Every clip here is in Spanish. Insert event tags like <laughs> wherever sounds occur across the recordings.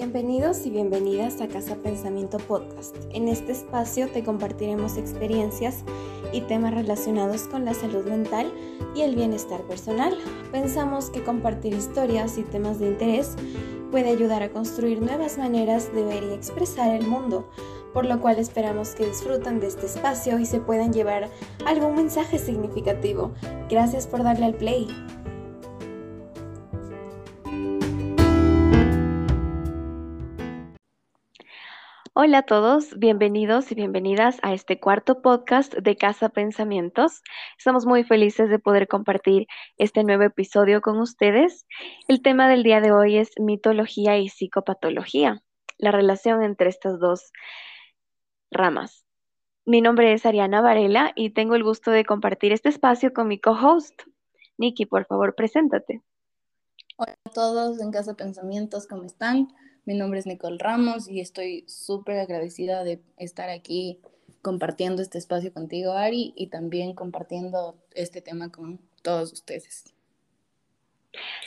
Bienvenidos y bienvenidas a Casa Pensamiento Podcast. En este espacio te compartiremos experiencias y temas relacionados con la salud mental y el bienestar personal. Pensamos que compartir historias y temas de interés puede ayudar a construir nuevas maneras de ver y expresar el mundo, por lo cual esperamos que disfruten de este espacio y se puedan llevar algún mensaje significativo. Gracias por darle al play. Hola a todos, bienvenidos y bienvenidas a este cuarto podcast de Casa Pensamientos. Estamos muy felices de poder compartir este nuevo episodio con ustedes. El tema del día de hoy es mitología y psicopatología, la relación entre estas dos ramas. Mi nombre es Ariana Varela y tengo el gusto de compartir este espacio con mi co-host. Nikki, por favor, preséntate. Hola a todos en Casa Pensamientos, ¿cómo están? Mi nombre es Nicole Ramos y estoy súper agradecida de estar aquí compartiendo este espacio contigo, Ari, y también compartiendo este tema con todos ustedes.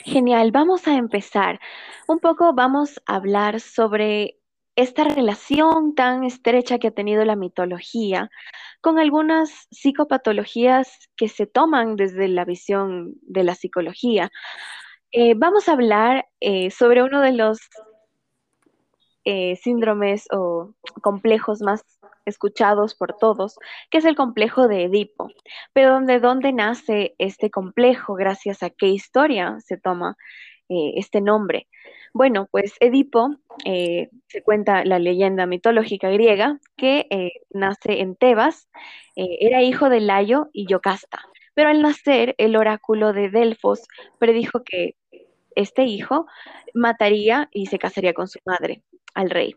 Genial, vamos a empezar. Un poco vamos a hablar sobre esta relación tan estrecha que ha tenido la mitología con algunas psicopatologías que se toman desde la visión de la psicología. Eh, vamos a hablar eh, sobre uno de los eh, síndromes o complejos más escuchados por todos, que es el complejo de Edipo. Pero ¿de dónde nace este complejo? ¿Gracias a qué historia se toma eh, este nombre? Bueno, pues Edipo, eh, se cuenta la leyenda mitológica griega, que nace en Tebas, era hijo de Layo y Yocasta. Pero al nacer, el oráculo de Delfos predijo que este hijo mataría y se casaría con su madre al rey.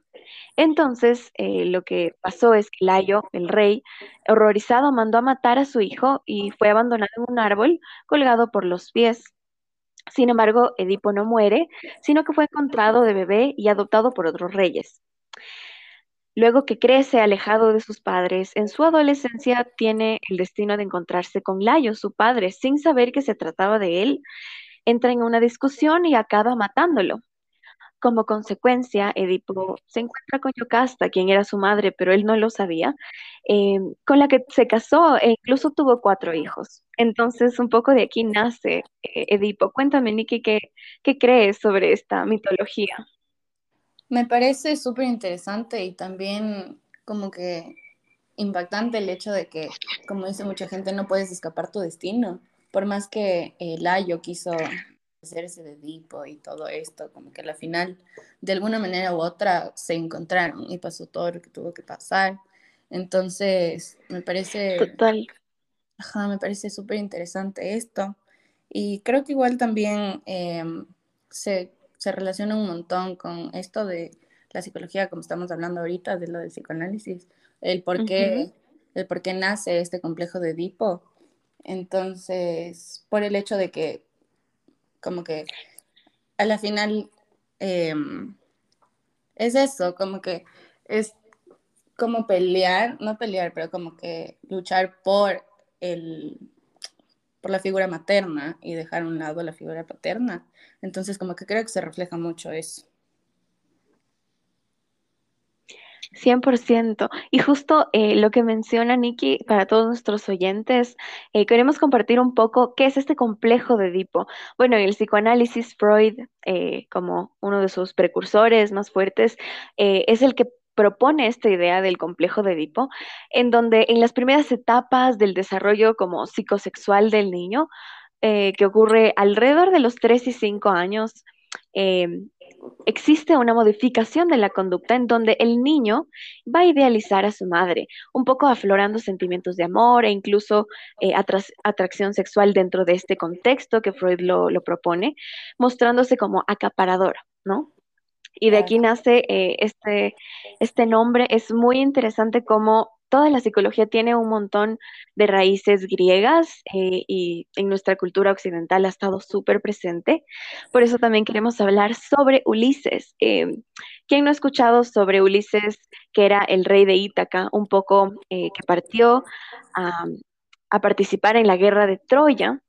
Entonces, eh, lo que pasó es que Layo, el rey, horrorizado, mandó a matar a su hijo y fue abandonado en un árbol colgado por los pies. Sin embargo, Edipo no muere, sino que fue encontrado de bebé y adoptado por otros reyes. Luego que crece alejado de sus padres, en su adolescencia tiene el destino de encontrarse con Layo, su padre, sin saber que se trataba de él. Entra en una discusión y acaba matándolo. Como consecuencia, Edipo se encuentra con Yocasta, quien era su madre, pero él no lo sabía, em, con la que se casó e incluso tuvo cuatro hijos. Entonces, un poco de aquí nace eh, Edipo. Cuéntame, Niki, ¿qué, ¿qué crees sobre esta mitología? Me parece súper interesante y también como que impactante el hecho de que, como dice mucha gente, no puedes escapar tu destino. Por más que eh, Layo quiso hacerse de Edipo y todo esto, como que al final, de alguna manera u otra, se encontraron y pasó todo lo que tuvo que pasar. Entonces, me parece... Total. Ajá, me parece súper interesante esto. Y creo que igual también em, se, se, relaciona un montón con esto de la psicología, como estamos hablando ahorita, de lo del psicoanálisis, el por qué, el por qué nace este complejo de Edipo. Entonces, por el hecho de que como que a la final em, es eso, como que es como pelear, no pelear, pero como que luchar por el por la figura materna y dejar a un lado la figura paterna. Entonces, como que creo que se refleja mucho eso. 100%. Y justo eh, lo que menciona Nikki para todos nuestros oyentes, eh, queremos compartir un poco qué es este complejo de Edipo. Bueno, el psicoanálisis Freud, eh, como uno de sus precursores más fuertes, es el que propone esta idea del complejo de Edipo, en donde en las primeras etapas del desarrollo como psicosexual del niño, que ocurre alrededor de los 3 y 5 años, Em, existe una modificación de la conducta en donde el niño va a idealizar a su madre, un poco aflorando sentimientos de amor e incluso eh, atracción sexual dentro de este contexto que Freud lo, propone, mostrándose como acaparador, ¿no? Y de aquí nace eh, este, este nombre. Es muy interesante cómo toda la psicología tiene un montón de raíces griegas eh, y en nuestra cultura occidental ha estado súper presente. Por eso también queremos hablar sobre Ulises. Eh, ¿Quién no ha escuchado sobre Ulises, que era el rey de Ítaca, un poco eh, que partió a, a participar en la guerra de Troya?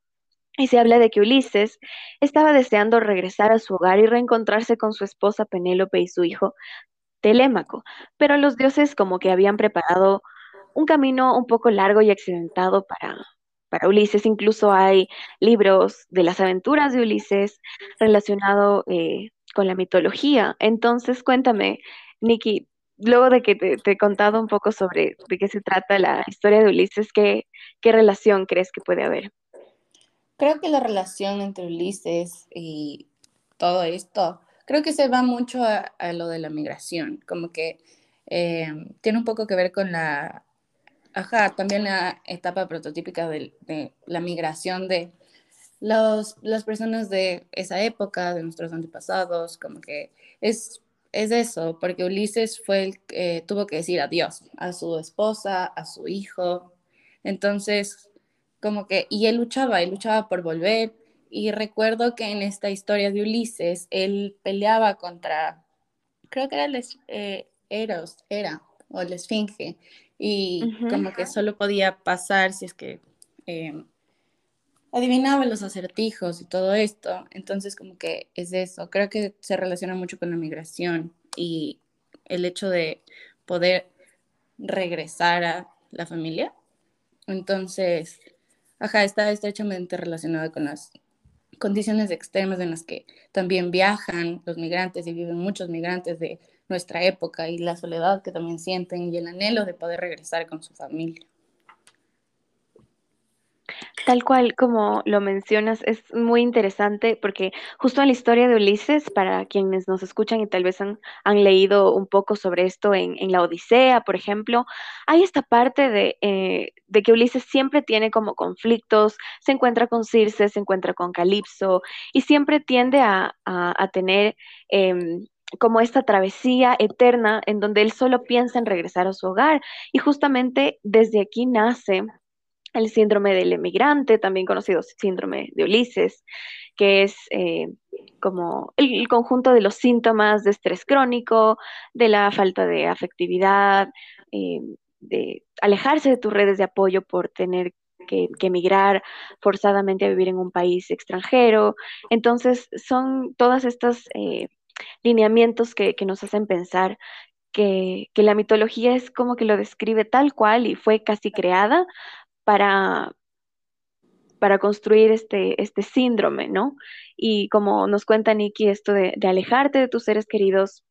Y se habla de que Ulises estaba deseando regresar a su hogar y reencontrarse con su esposa Penélope y su hijo Telémaco, pero los dioses como que habían preparado un camino un poco largo y accidentado para, para Ulises. Incluso hay libros de las aventuras de Ulises relacionado eh, con la mitología. Entonces, cuéntame, Nikki, luego de que te, te, he contado un poco sobre de qué se trata la historia de Ulises, ¿qué, qué relación crees que puede haber? Creo que la relación entre Ulises y todo esto, creo que se va mucho a, a lo de la migración, como que eh, tiene un poco que ver con la Ajá, también la etapa prototípica de, de la migración de los, las personas de esa época, de nuestros antepasados, como que es, es eso, porque Ulises fue el que tuvo que decir adiós a su esposa, a su hijo. Entonces, como que, y él luchaba, él luchaba por volver. Y recuerdo que en esta historia de Ulises, él peleaba contra, creo que era el eh, Eros, era, o la Esfinge y como que solo podía pasar si es que eh, adivinaba los acertijos y todo esto. Entonces como que es eso. Creo que se relaciona mucho con la migración y el hecho de poder regresar a la familia. Entonces, ajá, está estrechamente relacionado con las condiciones extremas en las que también viajan los migrantes y viven muchos migrantes de nuestra época y la soledad que también sienten y el anhelo de poder regresar con su familia. Tal cual como lo mencionas, es muy interesante porque justo en la historia de Ulises, para quienes nos escuchan y tal vez han, leído un poco sobre esto en, la Odisea, por ejemplo, hay esta parte de, eh, de, que Ulises siempre tiene como conflictos, se encuentra con Circe, se encuentra con Calipso y siempre tiende a, tener... Eh, como esta travesía eterna en donde él solo piensa en regresar a su hogar. Y justamente desde aquí nace el síndrome del emigrante, también conocido síndrome de Ulises, que es eh, como el, conjunto de los síntomas de estrés crónico, de la falta de afectividad, eh, de alejarse de tus redes de apoyo por tener que, emigrar forzadamente a vivir en un país extranjero. Entonces, son todas estas eh, lineamientos que, nos hacen pensar que, la mitología es como que lo describe tal cual y fue casi creada para, para construir este, este síndrome, ¿no? Y como nos cuenta Nikki, esto de, de alejarte de tus seres queridos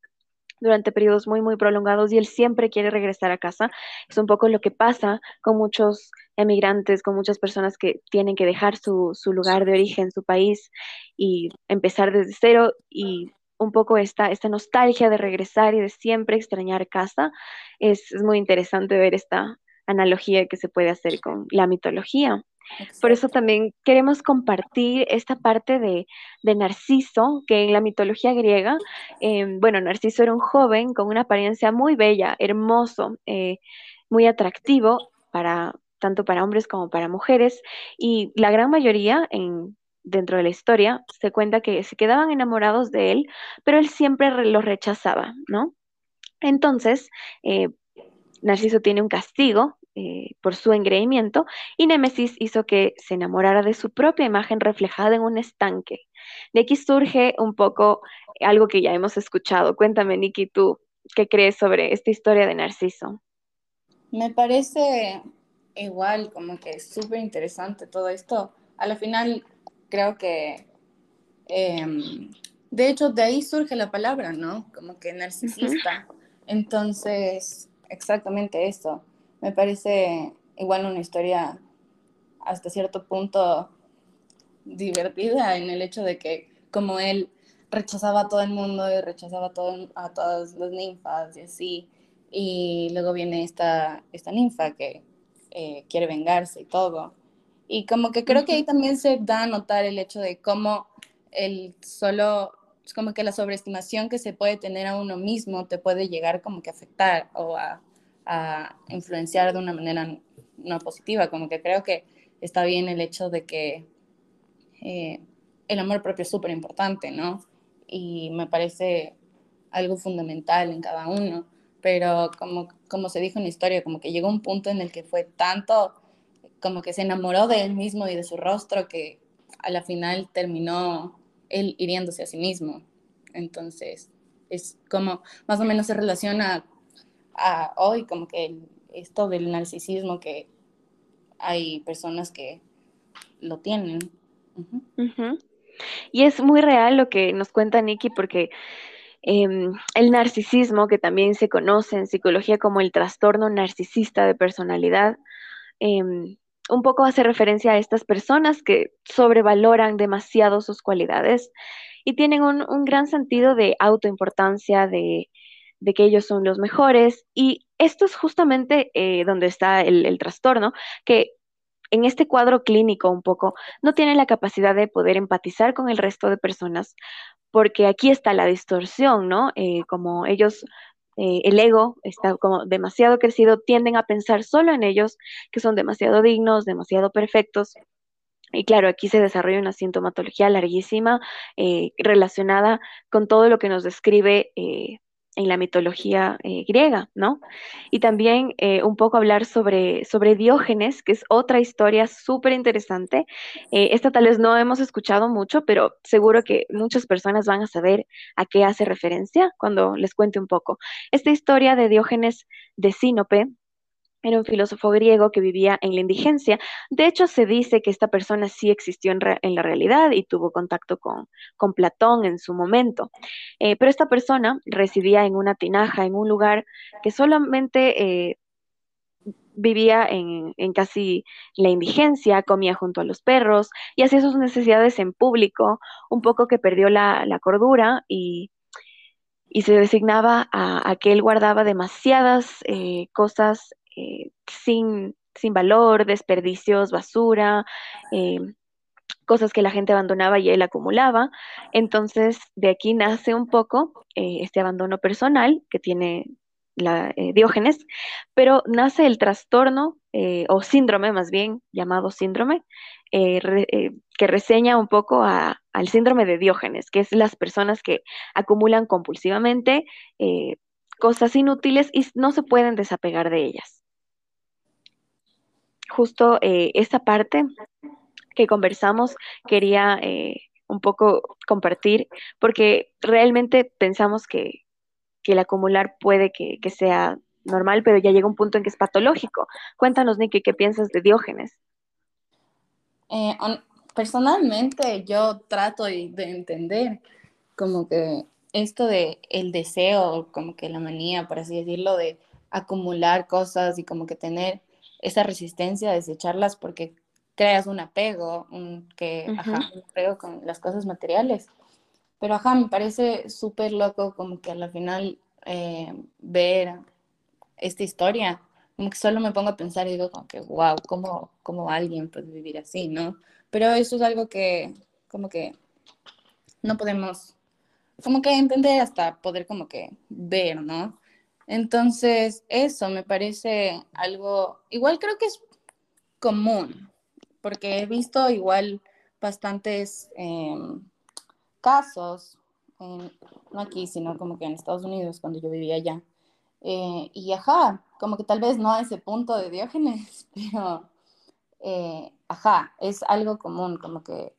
durante periodos muy, muy prolongados y él siempre quiere regresar a casa. Es un poco lo que pasa con muchos emigrantes, con muchas personas que tienen que dejar su, su lugar de origen, su país y empezar desde cero y un poco esta, esta nostalgia de regresar y de siempre extrañar casa. Es, es muy interesante ver esta analogía que se puede hacer con la mitología. Exacto. Por eso también queremos compartir esta parte de, de Narciso, que en la mitología griega, eh, bueno, Narciso era un joven con una apariencia muy bella, hermoso, eh, muy atractivo para tanto para hombres como para mujeres, y la gran mayoría en, dentro de la historia, se cuenta que se quedaban enamorados de él, pero él siempre los rechazaba, ¿no? Entonces, eh, Narciso tiene un castigo eh, por su engreimiento y Némesis hizo que se enamorara de su propia imagen reflejada en un estanque. De aquí surge un poco algo que ya hemos escuchado. Cuéntame, Nikki, tú, ¿qué crees sobre esta historia de Narciso? Me parece igual, como que súper interesante todo esto. A la final, creo que, eh, de hecho, de ahí surge la palabra, ¿no? Como que narcisista. Uh -huh. Entonces, exactamente eso. Me parece igual una historia hasta cierto punto divertida en el hecho de que como él rechazaba a todo el mundo y rechazaba a, todo, a todas las ninfas y así, y luego viene esta, esta ninfa que eh, quiere vengarse y todo. Y como que creo que ahí también se da a notar el hecho de cómo el solo, como que la sobreestimación que se puede tener a uno mismo te puede llegar como que a afectar o a, a influenciar de una manera no positiva. Como que creo que está bien el hecho de que eh, el amor propio es súper importante, ¿no? Y me parece algo fundamental en cada uno. Pero como, como se dijo en la historia, como que llegó un punto en el que fue tanto como que se enamoró de él mismo y de su rostro que a la final terminó él hiriéndose a sí mismo. Entonces, es como más o menos se relaciona hoy como que esto del narcisismo que hay personas que lo tienen. Y es muy real lo que nos cuenta Nikki porque em, el narcisismo, que también se conoce en psicología como el trastorno narcisista de personalidad, em, un poco hace referencia a estas personas que sobrevaloran demasiado sus cualidades y tienen un, gran sentido de autoimportancia, de, de, que ellos son los mejores. Y esto es justamente eh, donde está el, trastorno, que en este cuadro clínico un poco no tienen la capacidad de poder empatizar con el resto de personas, porque aquí está la distorsión, ¿no? Eh, como ellos eh, el ego está como demasiado crecido, tienden a pensar solo en ellos, que son demasiado dignos, demasiado perfectos. Y claro, aquí se desarrolla una sintomatología larguísima relacionada con todo lo que nos describe en la mitología eh, griega, ¿no? Y también eh, un poco hablar sobre, sobre Diógenes, que es otra historia súper interesante. Eh, esta tal vez no hemos escuchado mucho, pero seguro que muchas personas van a saber a qué hace referencia cuando les cuente un poco. Esta historia de Diógenes de Sinope era un filósofo griego que vivía en la indigencia. De hecho, se dice que esta persona sí existió en, la realidad y tuvo contacto con, Platón en su momento. Eh, pero esta persona residía en una tinaja, en un lugar que solamente eh, vivía en, casi la indigencia, comía junto a los perros y hacía sus necesidades en público, un poco que perdió la, cordura y, se designaba a, que él guardaba demasiadas eh, cosas eh, sin, sin, valor, desperdicios, basura, eh, cosas que la gente abandonaba y él acumulaba. Entonces, de aquí nace un poco eh, este abandono personal que tiene la, Diógenes, pero nace el trastorno o síndrome más bien, llamado síndrome, que reseña un poco al síndrome de Diógenes, que es las personas que acumulan compulsivamente cosas inútiles y no se pueden desapegar de ellas justo eh, esta parte que conversamos quería eh, un poco compartir, porque realmente pensamos que, el acumular puede que, sea normal, pero ya llega un punto en que es patológico. Cuéntanos, Nicky, ¿qué piensas de Diógenes? Eh, personalmente, yo trato de entender como que esto de el deseo, como que la manía, por así decirlo, de acumular cosas y como que tener esa resistencia a desecharlas porque creas un apego, un, que, ajá, un apego con las cosas materiales. Pero ajá, me parece súper loco como que al final eh, ver esta historia, como que solo me pongo a pensar y digo como que, wow, ¿cómo, cómo alguien puede vivir así, no? Pero eso es algo que como que no podemos, como que entender hasta poder como que ver, ¿no? Entonces, eso me parece algo, igual creo que es común, porque he visto igual bastantes em, casos, no aquí, sino como que en Estados Unidos, cuando yo vivía allá. Eh, y ajá, como que tal vez no a ese punto de Diógenes, <laughs> pero eh, ajá, es algo común, como que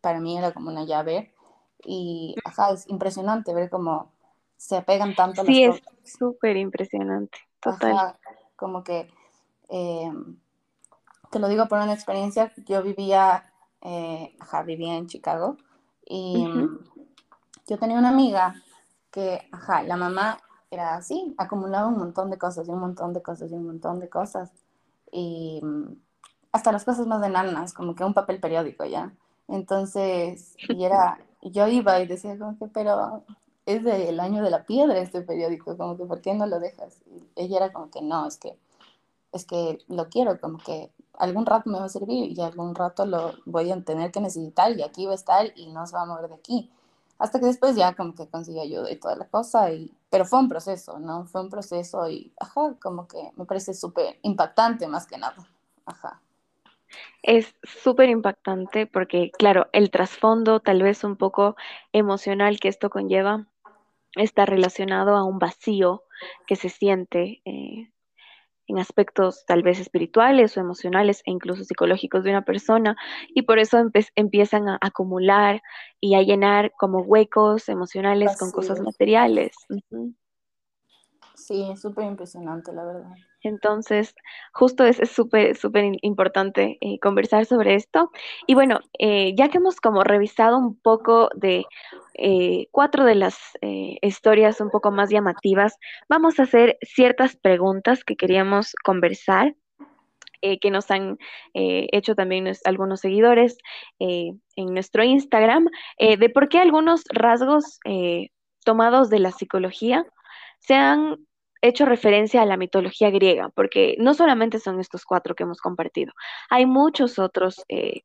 para mí era como una llave. Y ajá, es impresionante ver cómo se apegan tanto a las sí. Sí, es súper impresionante, total. como que, eh, te lo digo por una experiencia, yo vivía, eh, ajá, vivía en Chicago y yo tenía una amiga que, ajá, la mamá era así, acumulaba un montón de cosas y un montón de cosas y un montón de cosas. Y mm, hasta las cosas más enanas, como que un papel periódico ya. Entonces, y era, yo iba y decía como que, pero es del año de la piedra este periódico, como que ¿por qué no lo dejas? Ella era como que no, es que, es que lo quiero, como que algún rato me va a servir y algún rato lo voy a tener que necesitar y aquí va a estar y no se va a mover de aquí. Hasta que después ya como que consigue ayuda y toda la cosa, y, pero fue un proceso, ¿no? Fue un proceso y, ajá, como que me parece súper impactante más que nada, ajá. Es súper impactante porque, claro, el trasfondo tal vez un poco emocional que esto conlleva está relacionado a un vacío que se siente eh, en aspectos tal vez espirituales o emocionales e incluso psicológicos de una persona y por eso empiezan a acumular y a llenar como huecos emocionales con cosas materiales. Sí, es súper impresionante, la verdad. Entonces, justo es súper, súper importante eh, conversar sobre esto. Y bueno, eh, ya que hemos como revisado un poco de eh, cuatro de las historias un poco más llamativas, vamos a hacer ciertas preguntas que queríamos conversar. que nos han hecho también algunos seguidores en nuestro Instagram, de por qué algunos rasgos tomados de la psicología se han hecho referencia a la mitología griega, porque no solamente son estos cuatro que hemos compartido, hay muchos otros eh,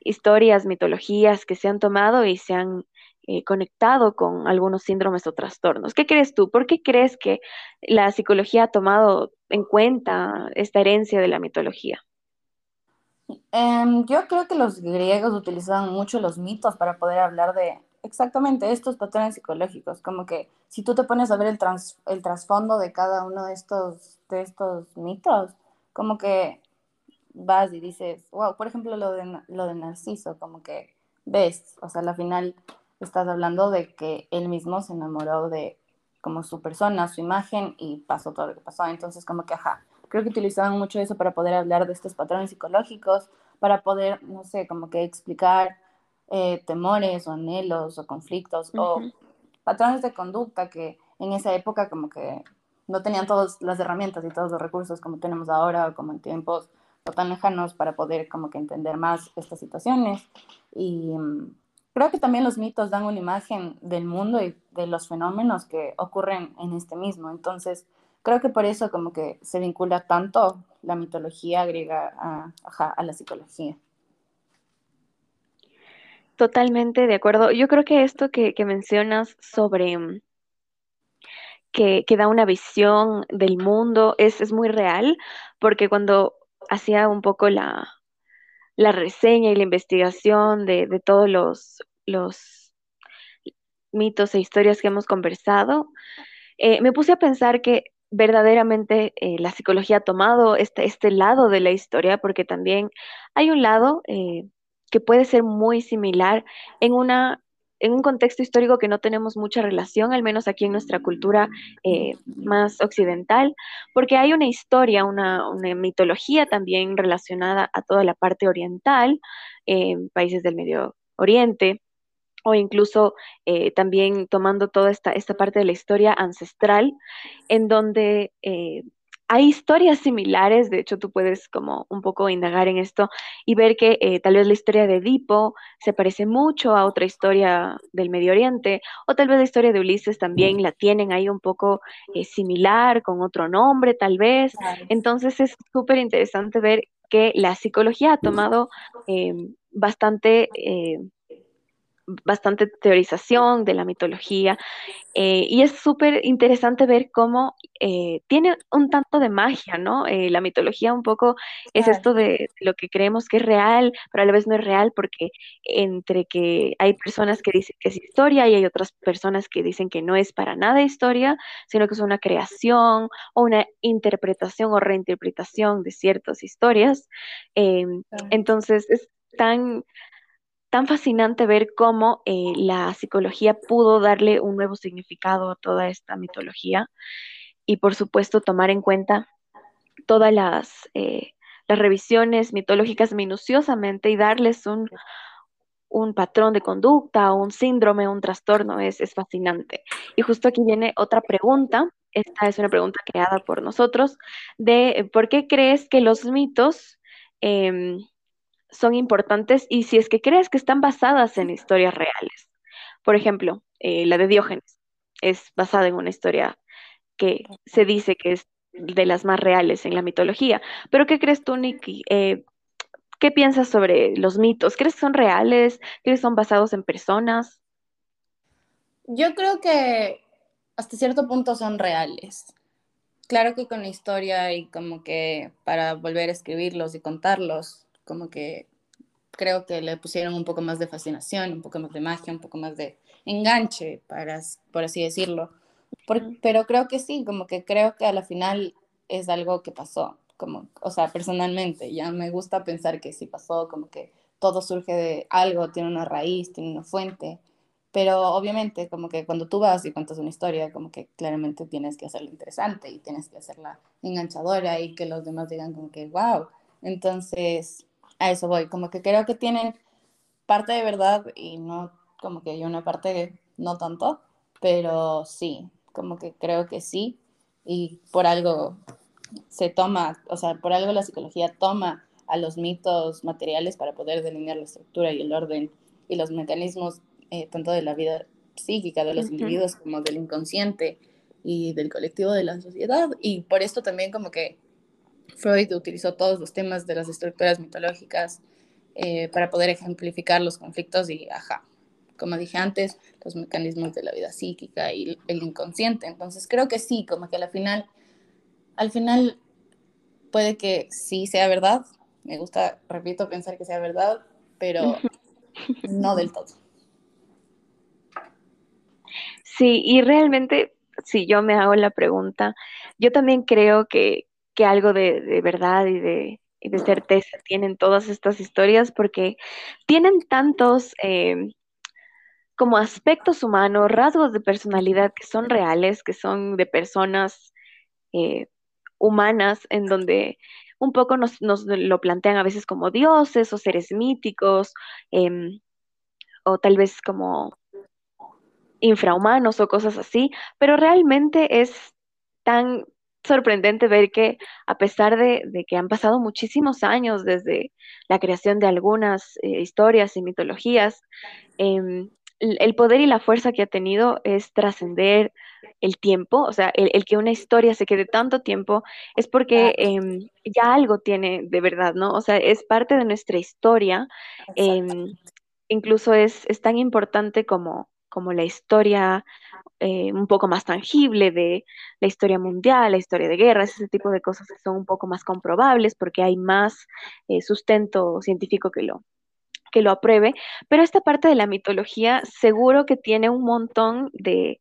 historias, mitologías que se han tomado y se han eh, conectado con algunos síndromes o trastornos. ¿Qué crees tú? ¿Por qué crees que la psicología ha tomado en cuenta esta herencia de la mitología? Em, yo creo que los griegos utilizaban mucho los mitos para poder hablar de exactamente estos patrones psicológicos, como que si tú te pones a ver el, el trasfondo de cada uno de estos, de estos mitos, como que vas y dices, wow, por ejemplo lo de, lo de Narciso, como que ves, o sea, al final estás hablando de que él mismo se enamoró de como su persona, su imagen y pasó todo lo que pasó, entonces como que, ajá, creo que utilizaban mucho eso para poder hablar de estos patrones psicológicos, para poder, no sé, como que explicar eh, temores o anhelos o conflictos o patrones de conducta que en esa época como que no tenían todas las herramientas y todos los recursos como tenemos ahora o como en tiempos no tan lejanos para poder como que entender más estas situaciones. Y mm, creo que también los mitos dan una imagen del mundo y de los fenómenos que ocurren en este mismo. Entonces, creo que por eso como que se vincula tanto la mitología griega a, a la psicología. Totalmente de acuerdo. Yo creo que esto que, mencionas sobre mm, que, da una visión del mundo es, es, muy real, porque cuando hacía un poco la, la reseña y la investigación de, todos los, los, mitos e historias que hemos conversado, eh, me puse a pensar que verdaderamente eh, la psicología ha tomado este, este lado de la historia, porque también hay un lado eh, que puede ser muy similar en una en un contexto histórico que no tenemos mucha relación, al menos aquí en nuestra cultura eh, más occidental, porque hay una historia, una, mitología también relacionada a toda la parte oriental, en países del Medio Oriente, o incluso eh, también tomando toda esta, esta parte de la historia ancestral, en donde eh, hay historias similares, de hecho tú puedes como un poco indagar en esto y ver que eh, tal vez la historia de Edipo se parece mucho a otra historia del Medio Oriente, o tal vez la historia de Ulises también la tienen ahí un poco eh, similar, con otro nombre tal vez. Entonces es súper interesante ver que la psicología ha tomado em, bastante eh, bastante teorización de la mitología eh, y es súper interesante ver cómo eh, tiene un tanto de magia, ¿no? Eh, la mitología un poco es esto de lo que creemos que es real, pero a la vez no es real porque entre que hay personas que dicen que es historia y hay otras personas que dicen que no es para nada historia, sino que es una creación o una interpretación o reinterpretación de ciertas historias. entonces es tan tan fascinante ver cómo eh, la psicología pudo darle un nuevo significado a toda esta mitología y por supuesto tomar en cuenta todas las, eh, las revisiones mitológicas minuciosamente y darles un, un patrón de conducta, un síndrome, un trastorno, es, es fascinante. Y justo aquí viene otra pregunta, esta es una pregunta creada por nosotros, de eh, por qué crees que los mitos em, son importantes y si es que crees que están basadas en historias reales. Por ejemplo, eh, la de Diógenes es basada en una historia que se dice que es de las más reales en la mitología. Pero ¿qué crees tú, Nicky? Eh, ¿Qué piensas sobre los mitos? ¿Crees que son reales? ¿Crees que son basados en personas? Yo creo que hasta cierto punto son reales. Claro que con la historia y como que para volver a escribirlos y contarlos, como que creo que le pusieron un poco más de fascinación, un poco más de magia, un poco más de enganche, para, por así decirlo. pero creo que sí, como que creo que a la final es algo que pasó, como, o sea, personalmente, ya me gusta pensar que sí pasó, como que todo surge de algo, tiene una raíz, tiene una fuente, pero obviamente como que cuando tú vas y cuentas una historia, como que claramente tienes que hacerla interesante y tienes que hacerla enganchadora y que los demás digan como que, wow, entonces a eso voy, como que creo que tienen parte de verdad y no como que hay una parte no tanto, pero sí, como que creo que sí y por algo se toma, o sea, por algo la psicología toma a los mitos materiales para poder delinear la estructura y el orden y los mecanismos eh, tanto de la vida psíquica de los individuos como del inconsciente y del colectivo de la sociedad. Y por esto también como que Freud utilizó todos los temas de las estructuras mitológicas eh, para poder ejemplificar los conflictos y, ajá, como dije antes, los mecanismos de la vida psíquica y el inconsciente. Entonces creo que sí, como que al final, al final puede que sí sea verdad. Me gusta, repito, pensar que sea verdad, pero no del todo. Sí, y realmente, si yo me hago la pregunta, yo también creo que, que algo de, de verdad y de, y de certeza tienen todas estas historias porque tienen tantos eh, como aspectos humanos, rasgos de personalidad que son reales, que son de personas eh, humanas, en donde un poco nos, nos, lo plantean a veces como dioses o seres míticos, em, o tal vez como infrahumanos o cosas así, pero realmente es tan sorprendente ver que a pesar de, de que han pasado muchísimos años desde la creación de algunas eh, historias y mitologías, eh, el poder y la fuerza que ha tenido es trascender el tiempo, o sea, el, que una historia se quede tanto tiempo es porque eh, ya algo tiene de verdad, ¿no? O sea, es parte de nuestra historia, eh, incluso es, es, tan importante como, como la historia eh, un poco más tangible de la historia mundial, la historia de guerras, ese tipo de cosas que son un poco más comprobables porque hay más eh, sustento científico que lo, que lo apruebe, pero esta parte de la mitología seguro que tiene un montón de,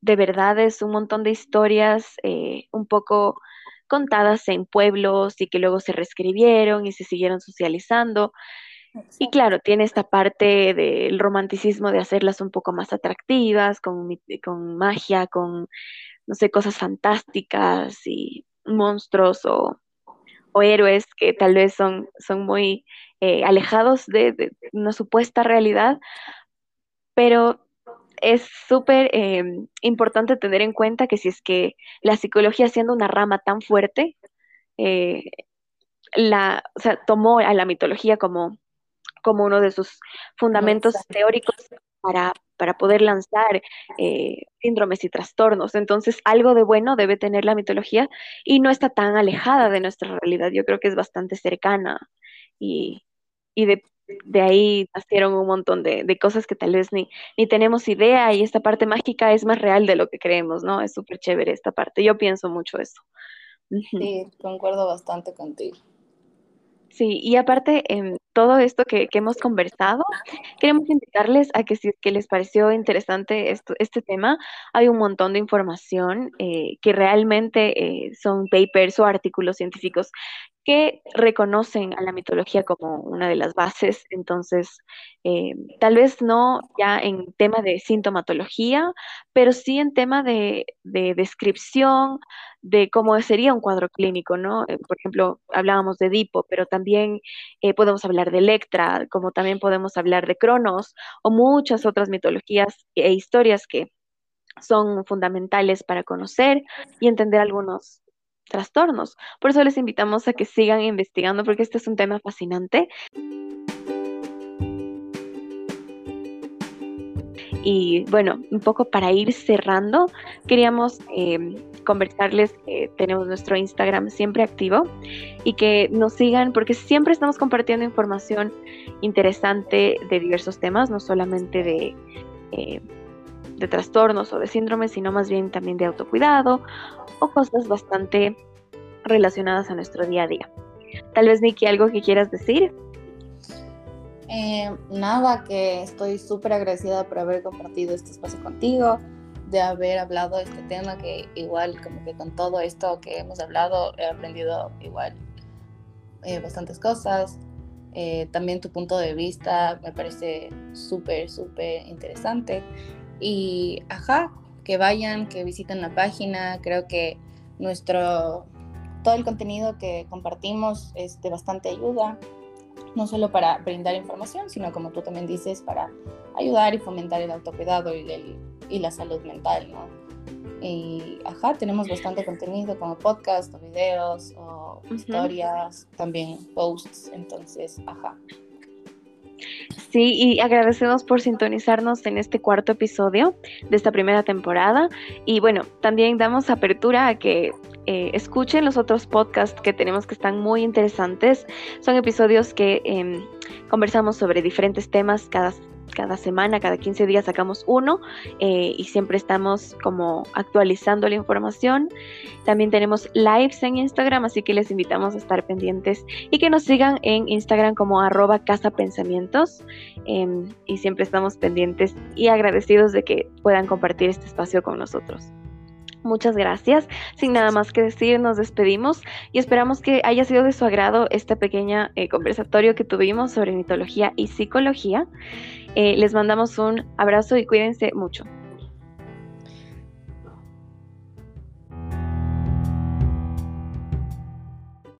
de verdades, un montón de historias eh, un poco contadas en pueblos y que luego se reescribieron y se siguieron socializando. Y claro, tiene esta parte del romanticismo de hacerlas un poco más atractivas, con, con magia, con, no sé, cosas fantásticas y monstruos o, o héroes que tal vez son, son muy eh, alejados de, una supuesta realidad, pero es súper em, importante tener en cuenta que si es que la psicología siendo una rama tan fuerte, eh, la, o sea, tomó a la mitología como, como uno de sus fundamentos teóricos para, para poder lanzar eh, síndromes y trastornos. Entonces, algo de bueno debe tener la mitología y no está tan alejada de nuestra realidad. Yo creo que es bastante cercana y, y de, de, ahí nacieron un montón de, de, cosas que tal vez ni, ni tenemos idea y esta parte mágica es más real de lo que creemos, ¿no? Es súper chévere esta parte. Yo pienso mucho eso. Sí, concuerdo bastante contigo. Sí, y aparte, en todo esto que, que, hemos conversado, queremos invitarles a que si es que les pareció interesante esto, este tema, hay un montón de información eh, que realmente eh, son papers o artículos científicos que reconocen a la mitología como una de las bases. Entonces, eh, tal vez no ya en tema de sintomatología, pero sí en tema de, de descripción de cómo sería un cuadro clínico, ¿no? Eh, por ejemplo, hablábamos de Edipo, pero también eh, podemos hablar de Electra, como también podemos hablar de Cronos o muchas otras mitologías e historias que son fundamentales para conocer y entender algunos trastornos. Por eso les invitamos a que sigan investigando porque este es un tema fascinante. Y bueno, un poco para ir cerrando, queríamos eh, conversarles que tenemos nuestro Instagram siempre activo y que nos sigan porque siempre estamos compartiendo información interesante de diversos temas, no solamente de, eh, de trastornos o de síndromes, sino más bien también de autocuidado o cosas bastante relacionadas a nuestro día a día. Tal vez, Nikki, algo que quieras decir. Eh, nada, que estoy súper agradecida por haber compartido este espacio contigo. de haber hablado de este tema, que igual como que con todo esto que hemos hablado he aprendido igual eh, bastantes cosas. Eh, también tu punto de vista me parece súper, súper interesante. Y ajá, que vayan, que visiten la página. Creo que nuestro, todo el contenido que compartimos es de bastante ayuda, no solo para brindar información, sino como tú también dices, para ayudar y fomentar el autocuidado y, el, y la salud mental, ¿no? Y, ajá, tenemos bastante contenido como podcast o videos o historias, también posts, entonces, ajá. Sí, y agradecemos por sintonizarnos en este cuarto episodio de esta primera temporada. Y bueno, también damos apertura a que eh, escuchen los otros podcasts que tenemos que están muy interesantes. Son episodios que em, conversamos sobre diferentes temas cada cada semana, cada 15 días sacamos uno eh, y siempre estamos como actualizando la información. También tenemos lives en Instagram, así que les invitamos a estar pendientes y que nos sigan en Instagram como arroba casapensamientos em, y siempre estamos pendientes y agradecidos de que puedan compartir este espacio con nosotros. Muchas gracias. Sin nada más que decir, nos despedimos y esperamos que haya sido de su agrado este pequeño eh, conversatorio que tuvimos sobre mitología y psicología. Eh, les mandamos un abrazo y cuídense mucho.